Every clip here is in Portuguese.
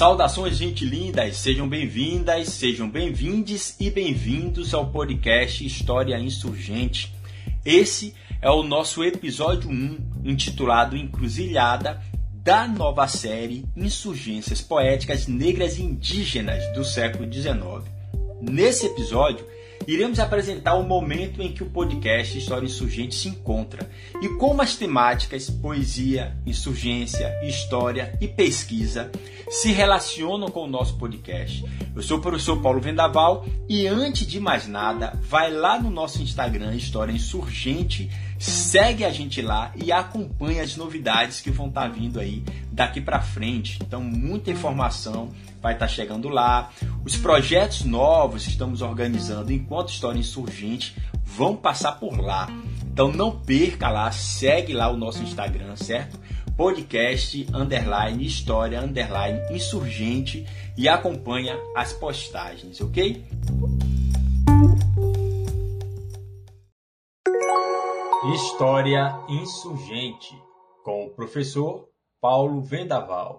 Saudações, gente lindas! Sejam bem-vindas, sejam bem-vindes e bem-vindos ao podcast História Insurgente. Esse é o nosso episódio 1, intitulado Encruzilhada, da nova série Insurgências Poéticas Negras e Indígenas do século XIX. Nesse episódio, iremos apresentar o momento em que o podcast História Insurgente se encontra e como as temáticas poesia, insurgência, história e pesquisa se relacionam com o nosso podcast. Eu sou o professor Paulo Vendaval e antes de mais nada, vai lá no nosso Instagram História Insurgente, segue a gente lá e acompanha as novidades que vão estar vindo aí daqui para frente. Então, muita informação vai estar chegando lá. Os projetos novos que estamos organizando enquanto História Insurgente vão passar por lá. Então não perca lá, segue lá o nosso Instagram, certo? Podcast underline história underline insurgente e acompanha as postagens, ok? História Insurgente com o professor Paulo Vendaval.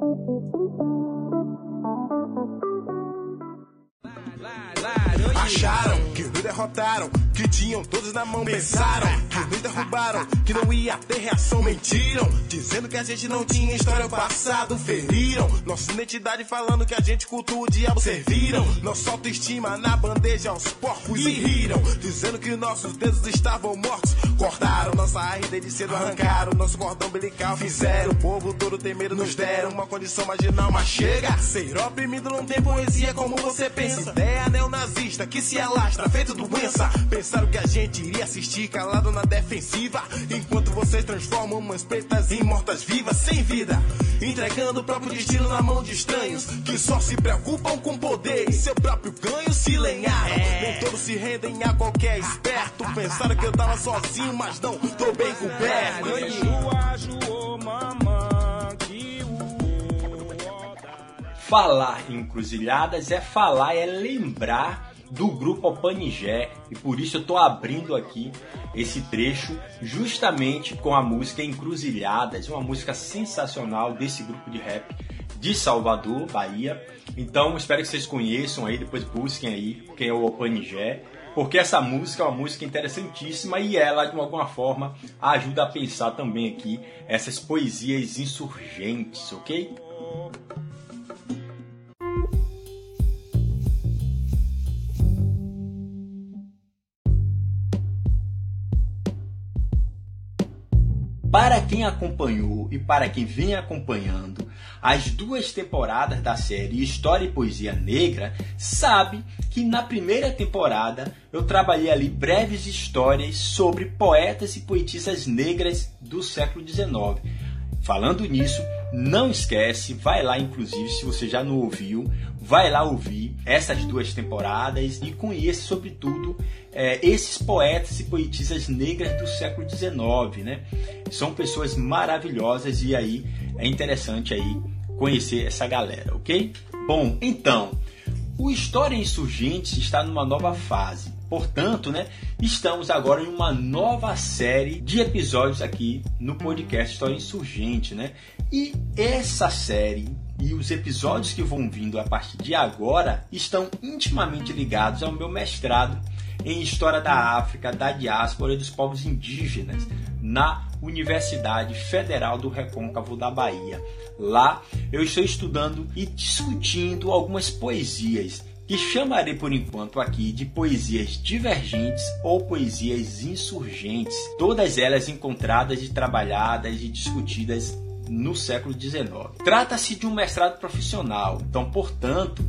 Acharam que derrotaram, que tinham todos na mão. Pensaram que nos derrubaram, que não ia ter reação. Mentiram, dizendo que a gente não tinha história passado. Feriram nossa identidade, falando que a gente cultua o diabo. Serviram nossa autoestima na bandeja aos porcos e riram, dizendo que nossos dedos estavam mortos. Cortaram nossa raiz desde cedo, arrancaram nosso cordão umbilical. Fizeram o povo todo ter medo, nos deram uma condição marginal. Mas chega, ser oprimido não tem poesia como você pensa. Ideia neonazista que se alastra, feito doença. Pensaram que a gente iria assistir calado na defensiva. Enquanto vocês transformam umas pretas em mortas-vivas, sem vida. Entregando o próprio destino na mão de estranhos que só se preocupam com poder e seu próprio ganho se lenharam. Nem todos se rendem a qualquer esperto. Pensaram que eu tava sozinho, mas não, tô bem coberto. Falar em encruzilhadas é falar, é lembrar do grupo Opanigé e por isso eu estou abrindo aqui esse trecho justamente com a música Encruzilhadas, uma música sensacional desse grupo de rap de Salvador, Bahia. Então espero que vocês conheçam aí, depois busquem aí quem é o Opanigé, porque essa música é uma música interessantíssima e ela de alguma forma ajuda a pensar também aqui essas poesias insurgentes, ok? Para quem acompanhou e para quem vem acompanhando as duas temporadas da série História e Poesia Negra, sabe que na primeira temporada eu trabalhei ali breves histórias sobre poetas e poetisas negras do século XIX. Falando nisso, não esquece, vai lá inclusive se você já não ouviu, vai lá ouvir essas duas temporadas e conheça sobretudo é, esses poetas e poetisas negras do século XIX, né? São pessoas maravilhosas e aí é interessante aí conhecer essa galera, ok? Bom, então o História Insurgente está numa nova fase. Portanto, né, estamos agora em uma nova série de episódios aqui no podcast História Insurgente, né? E essa série e os episódios que vão vindo a partir de agora estão intimamente ligados ao meu mestrado em História da África, da Diáspora e dos Povos Indígenas na Universidade Federal do Recôncavo da Bahia. Lá eu estou estudando e discutindo algumas poesias que chamarei por enquanto aqui de poesias divergentes ou poesias insurgentes, todas elas encontradas e trabalhadas e discutidas no século XIX. Trata-se de um mestrado profissional, então, portanto,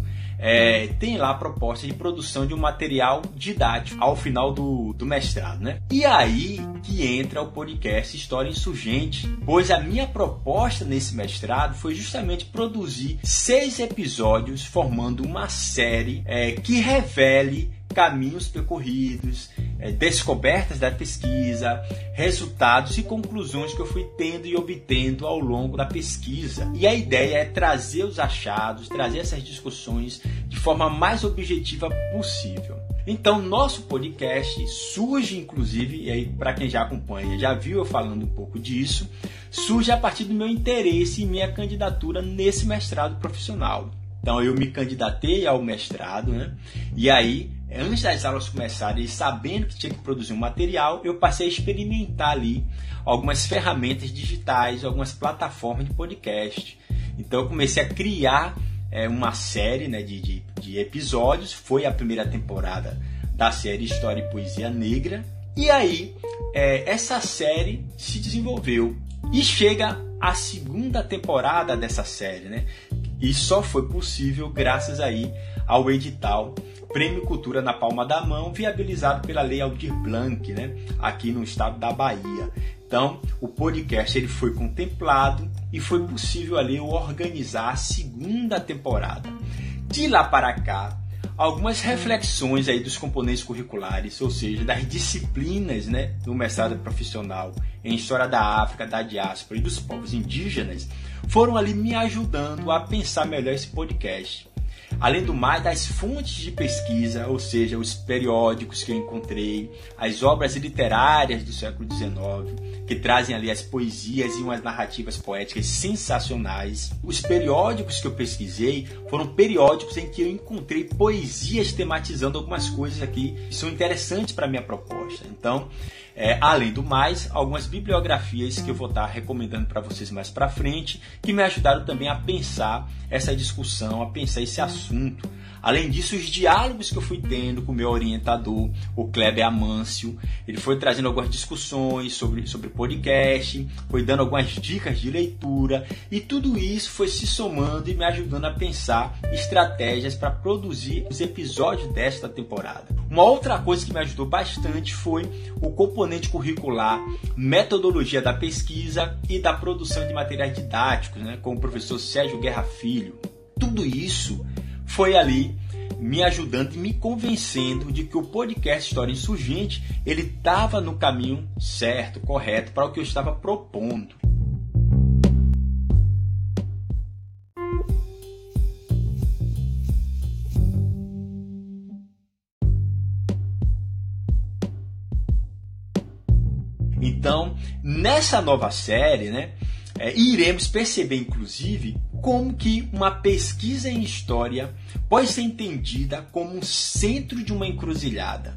é, tem lá a proposta de produção de um material didático ao final do, do mestrado, né? E aí que entra o podcast História Insurgente, pois a minha proposta nesse mestrado foi justamente produzir seis episódios formando uma série é, que revele caminhos percorridos, descobertas da pesquisa, resultados e conclusões que eu fui tendo e obtendo ao longo da pesquisa. E a ideia é trazer os achados, trazer essas discussões de forma mais objetiva possível. Então, nosso podcast surge, inclusive, e aí para quem já acompanha, já viu eu falando um pouco disso, surge a partir do meu interesse e minha candidatura nesse mestrado profissional. Então eu me candidatei ao mestrado, né? E aí, antes das aulas começarem, sabendo que tinha que produzir um material, eu passei a experimentar ali algumas ferramentas digitais, algumas plataformas de podcast. Então eu comecei a criar é, uma série né, de, de, de episódios. Foi a primeira temporada da série História e Poesia Negra. E aí, é, essa série se desenvolveu e chega a segunda temporada dessa série, né? E só foi possível graças aí ao edital Prêmio Cultura na Palma da Mão, viabilizado pela Lei Aldir Blanc, né? Aqui no estado da Bahia. Então, o podcast ele foi contemplado e foi possível ali organizar a segunda temporada. De lá para cá, algumas reflexões aí dos componentes curriculares, ou seja, das disciplinas né, do mestrado profissional em História da África, da diáspora e dos povos indígenas, foram ali me ajudando a pensar melhor esse podcast. Além do mais, das fontes de pesquisa, ou seja, os periódicos que eu encontrei, as obras literárias do século XIX, que trazem ali as poesias e umas narrativas poéticas sensacionais. Os periódicos que eu pesquisei foram periódicos em que eu encontrei poesias tematizando algumas coisas aqui que são interessantes para minha proposta. Então, é, além do mais, algumas bibliografias que eu vou estar recomendando para vocês mais para frente, que me ajudaram também a pensar essa discussão, a pensar esse assunto Além disso, os diálogos que eu fui tendo com o meu orientador, o Kleber Amâncio, ele foi trazendo algumas discussões sobre, sobre podcast, foi dando algumas dicas de leitura e tudo isso foi se somando e me ajudando a pensar estratégias para produzir os episódios desta temporada. Uma outra coisa que me ajudou bastante foi o componente curricular, metodologia da pesquisa e da produção de materiais didáticos, né, com o professor Sérgio Guerra Filho. Tudo isso foi ali me ajudando e me convencendo de que o podcast História Insurgente ele estava no caminho certo, correto para o que eu estava propondo. Então, nessa nova série, né, é, iremos perceber, inclusive, como que uma pesquisa em história pode ser entendida como um centro de uma encruzilhada,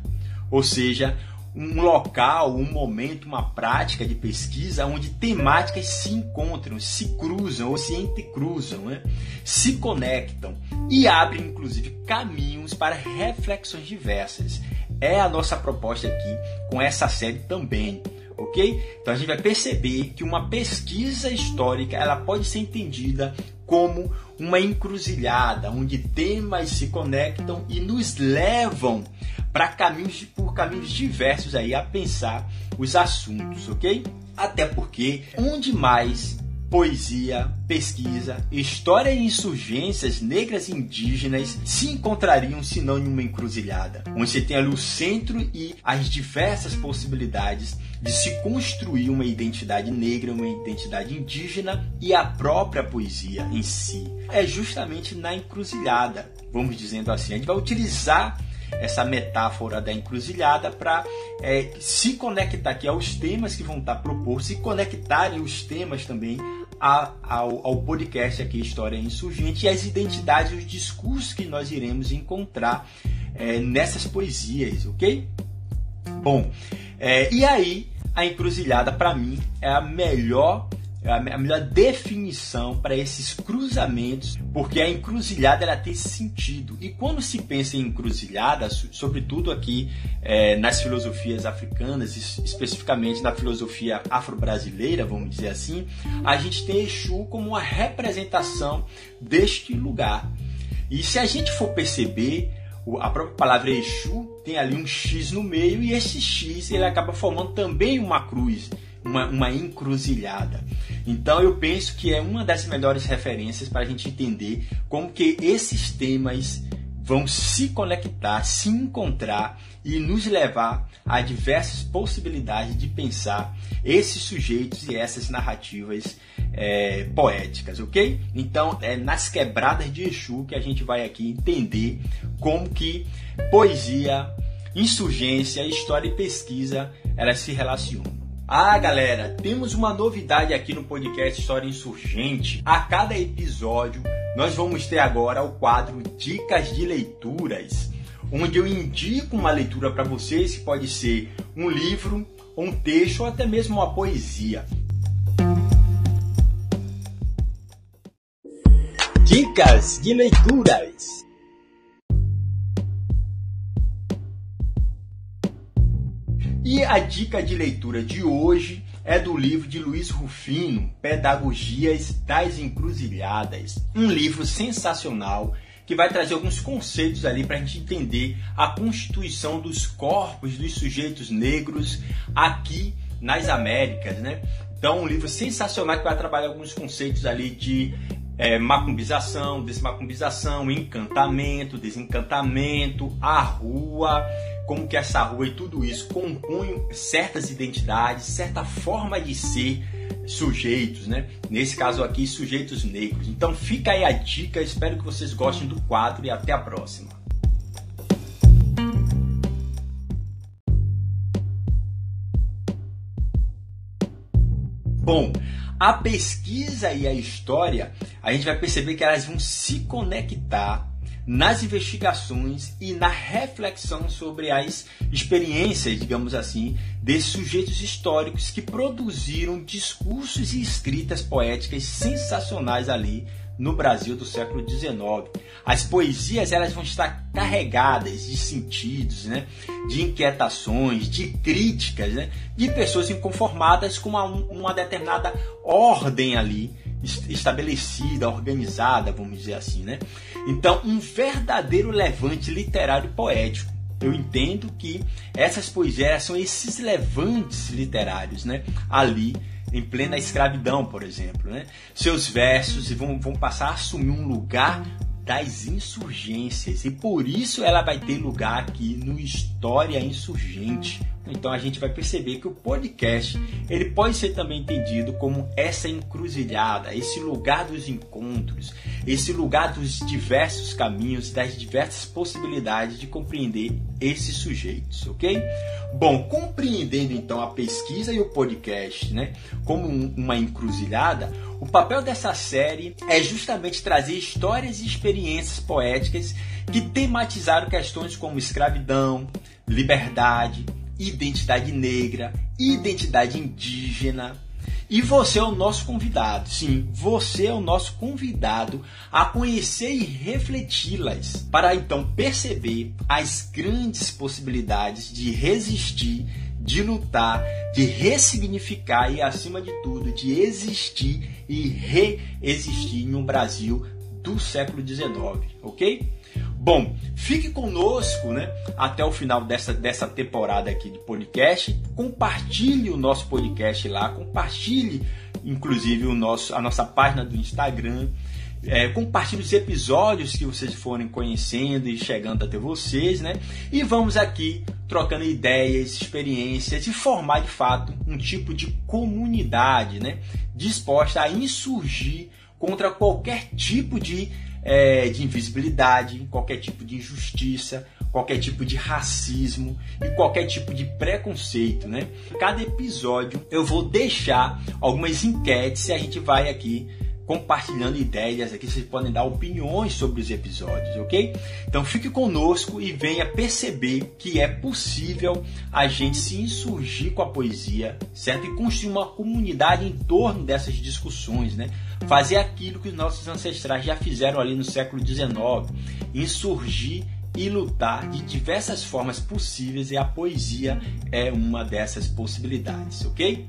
ou seja, um local, um momento, uma prática de pesquisa onde temáticas se encontram, se cruzam ou se entrecruzam, né? se conectam e abrem inclusive caminhos para reflexões diversas. É a nossa proposta aqui com essa série também ok? Então a gente vai perceber que uma pesquisa histórica ela pode ser entendida como uma encruzilhada, onde temas se conectam e nos levam para caminhos por caminhos diversos aí a pensar os assuntos, ok? Até porque onde mais poesia, pesquisa, história e insurgências negras e indígenas se encontrariam senão em uma encruzilhada, onde você tem ali o centro e as diversas possibilidades de se construir uma identidade negra, uma identidade indígena e a própria poesia em si. É justamente na encruzilhada, vamos dizendo assim. A gente vai utilizar essa metáfora da encruzilhada para é, se conectar aqui aos temas que vão estar propostos, se conectarem os temas também a, ao, ao, podcast aqui História Insurgente e as identidades e os discursos que nós iremos encontrar é, nessas poesias, ok? Bom, é, e aí a encruzilhada para mim é a melhor a melhor definição para esses cruzamentos, porque a encruzilhada ela tem sentido. E quando se pensa em encruzilhada, sobretudo aqui é, nas filosofias africanas, especificamente na filosofia afro-brasileira, vamos dizer assim, a gente tem Exu como uma representação deste lugar. E se a gente for perceber, a própria palavra Exu tem ali um X no meio e esse X ele acaba formando também uma cruz, uma, uma encruzilhada. Então eu penso que é uma das melhores referências para a gente entender como que esses temas vão se conectar, se encontrar e nos levar a diversas possibilidades de pensar esses sujeitos e essas narrativas é, poéticas, ok? Então é nas quebradas de Exu que a gente vai aqui entender como que poesia, insurgência, história e pesquisa elas se relacionam. Ah, galera, temos uma novidade aqui no podcast História Insurgente. A cada episódio nós vamos ter agora o quadro Dicas de Leituras, onde eu indico uma leitura para vocês, que pode ser um livro, um texto ou até mesmo uma poesia. Dicas de leituras. E a dica de leitura de hoje é do livro de Luiz Rufino, Pedagogias das Encruzilhadas. Um livro sensacional que vai trazer alguns conceitos ali para a gente entender a constituição dos corpos dos sujeitos negros aqui nas Américas, né? Então, um livro sensacional que vai trabalhar alguns conceitos ali de é, macumbização, desmacumbização, encantamento, desencantamento, a rua, como que essa rua e tudo isso compõem certas identidades, certa forma de ser sujeitos, né? Nesse caso aqui, sujeitos negros. Então fica aí a dica, espero que vocês gostem do quadro e até a próxima. Bom, a pesquisa e a história, a gente vai perceber que elas vão se conectar nas investigações e na reflexão sobre as experiências, digamos assim, desses sujeitos históricos que produziram discursos e escritas poéticas sensacionais ali no Brasil do século XIX. As poesias elas vão estar carregadas de sentidos, né? de inquietações, de críticas, né? de pessoas inconformadas com uma, uma determinada ordem ali estabelecida, organizada, vamos dizer assim, né? Então, um verdadeiro levante literário poético. Eu entendo que essas poesias são esses levantes literários, né? Ali em plena escravidão, por exemplo, né? Seus versos vão, vão passar a assumir um lugar das insurgências e por isso ela vai ter lugar aqui no História Insurgente. Então a gente vai perceber que o podcast ele pode ser também entendido como essa encruzilhada, esse lugar dos encontros, esse lugar dos diversos caminhos, das diversas possibilidades de compreender esses sujeitos, ok? Bom, compreendendo então a pesquisa e o podcast, né, como uma encruzilhada, o papel dessa série é justamente trazer histórias e experiências poéticas que tematizaram questões como escravidão, liberdade, identidade negra, identidade indígena. E você é o nosso convidado, sim, você é o nosso convidado a conhecer e refleti-las, para então perceber as grandes possibilidades de resistir de lutar, de ressignificar e, acima de tudo, de existir e reexistir em um Brasil do século XIX, ok? Bom, fique conosco né, até o final dessa, dessa temporada aqui de podcast. Compartilhe o nosso podcast lá, compartilhe inclusive o nosso, a nossa página do Instagram. É, compartilhe os episódios que vocês forem conhecendo e chegando até vocês, né? E vamos aqui trocando ideias, experiências e formar de fato um tipo de comunidade, né? Disposta a insurgir contra qualquer tipo de, é, de invisibilidade, qualquer tipo de injustiça, qualquer tipo de racismo e qualquer tipo de preconceito, né? Cada episódio eu vou deixar algumas enquetes e a gente vai aqui compartilhando ideias aqui, vocês podem dar opiniões sobre os episódios, ok? Então fique conosco e venha perceber que é possível a gente se insurgir com a poesia, certo? E construir uma comunidade em torno dessas discussões, né? Fazer aquilo que os nossos ancestrais já fizeram ali no século XIX, insurgir e lutar de diversas formas possíveis e a poesia é uma dessas possibilidades, ok?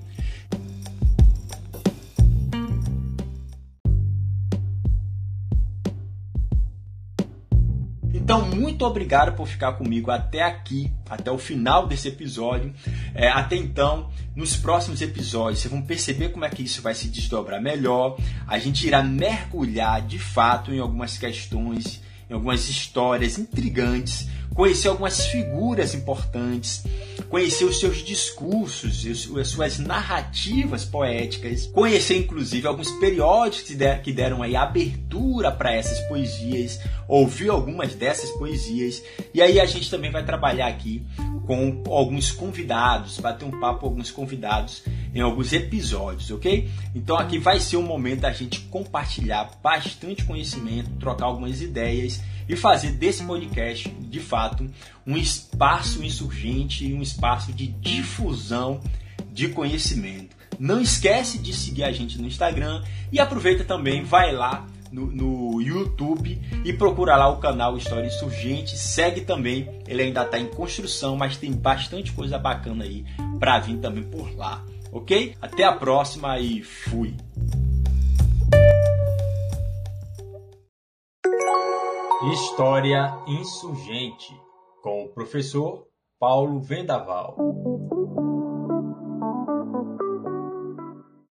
Então, muito obrigado por ficar comigo até aqui, até o final desse episódio. É, até então, nos próximos episódios, vocês vão perceber como é que isso vai se desdobrar melhor. A gente irá mergulhar de fato em algumas questões, em algumas histórias intrigantes, conhecer algumas figuras importantes conhecer os seus discursos, as suas narrativas poéticas, conhecer inclusive alguns periódicos que deram aí abertura para essas poesias, ouvir algumas dessas poesias, e aí a gente também vai trabalhar aqui com alguns convidados, bater um papo com alguns convidados em alguns episódios, ok? Então aqui vai ser um momento da gente compartilhar bastante conhecimento, trocar algumas ideias e fazer desse podcast, de fato, um espaço insurgente e um espaço de difusão de conhecimento. Não esquece de seguir a gente no Instagram e aproveita também, vai lá no, no, YouTube e procura lá o canal História Insurgente. Segue também, ele ainda está em construção, mas tem bastante coisa bacana aí para vir também por lá, ok? Até a próxima e fui! História Insurgente com o professor Paulo Vendaval.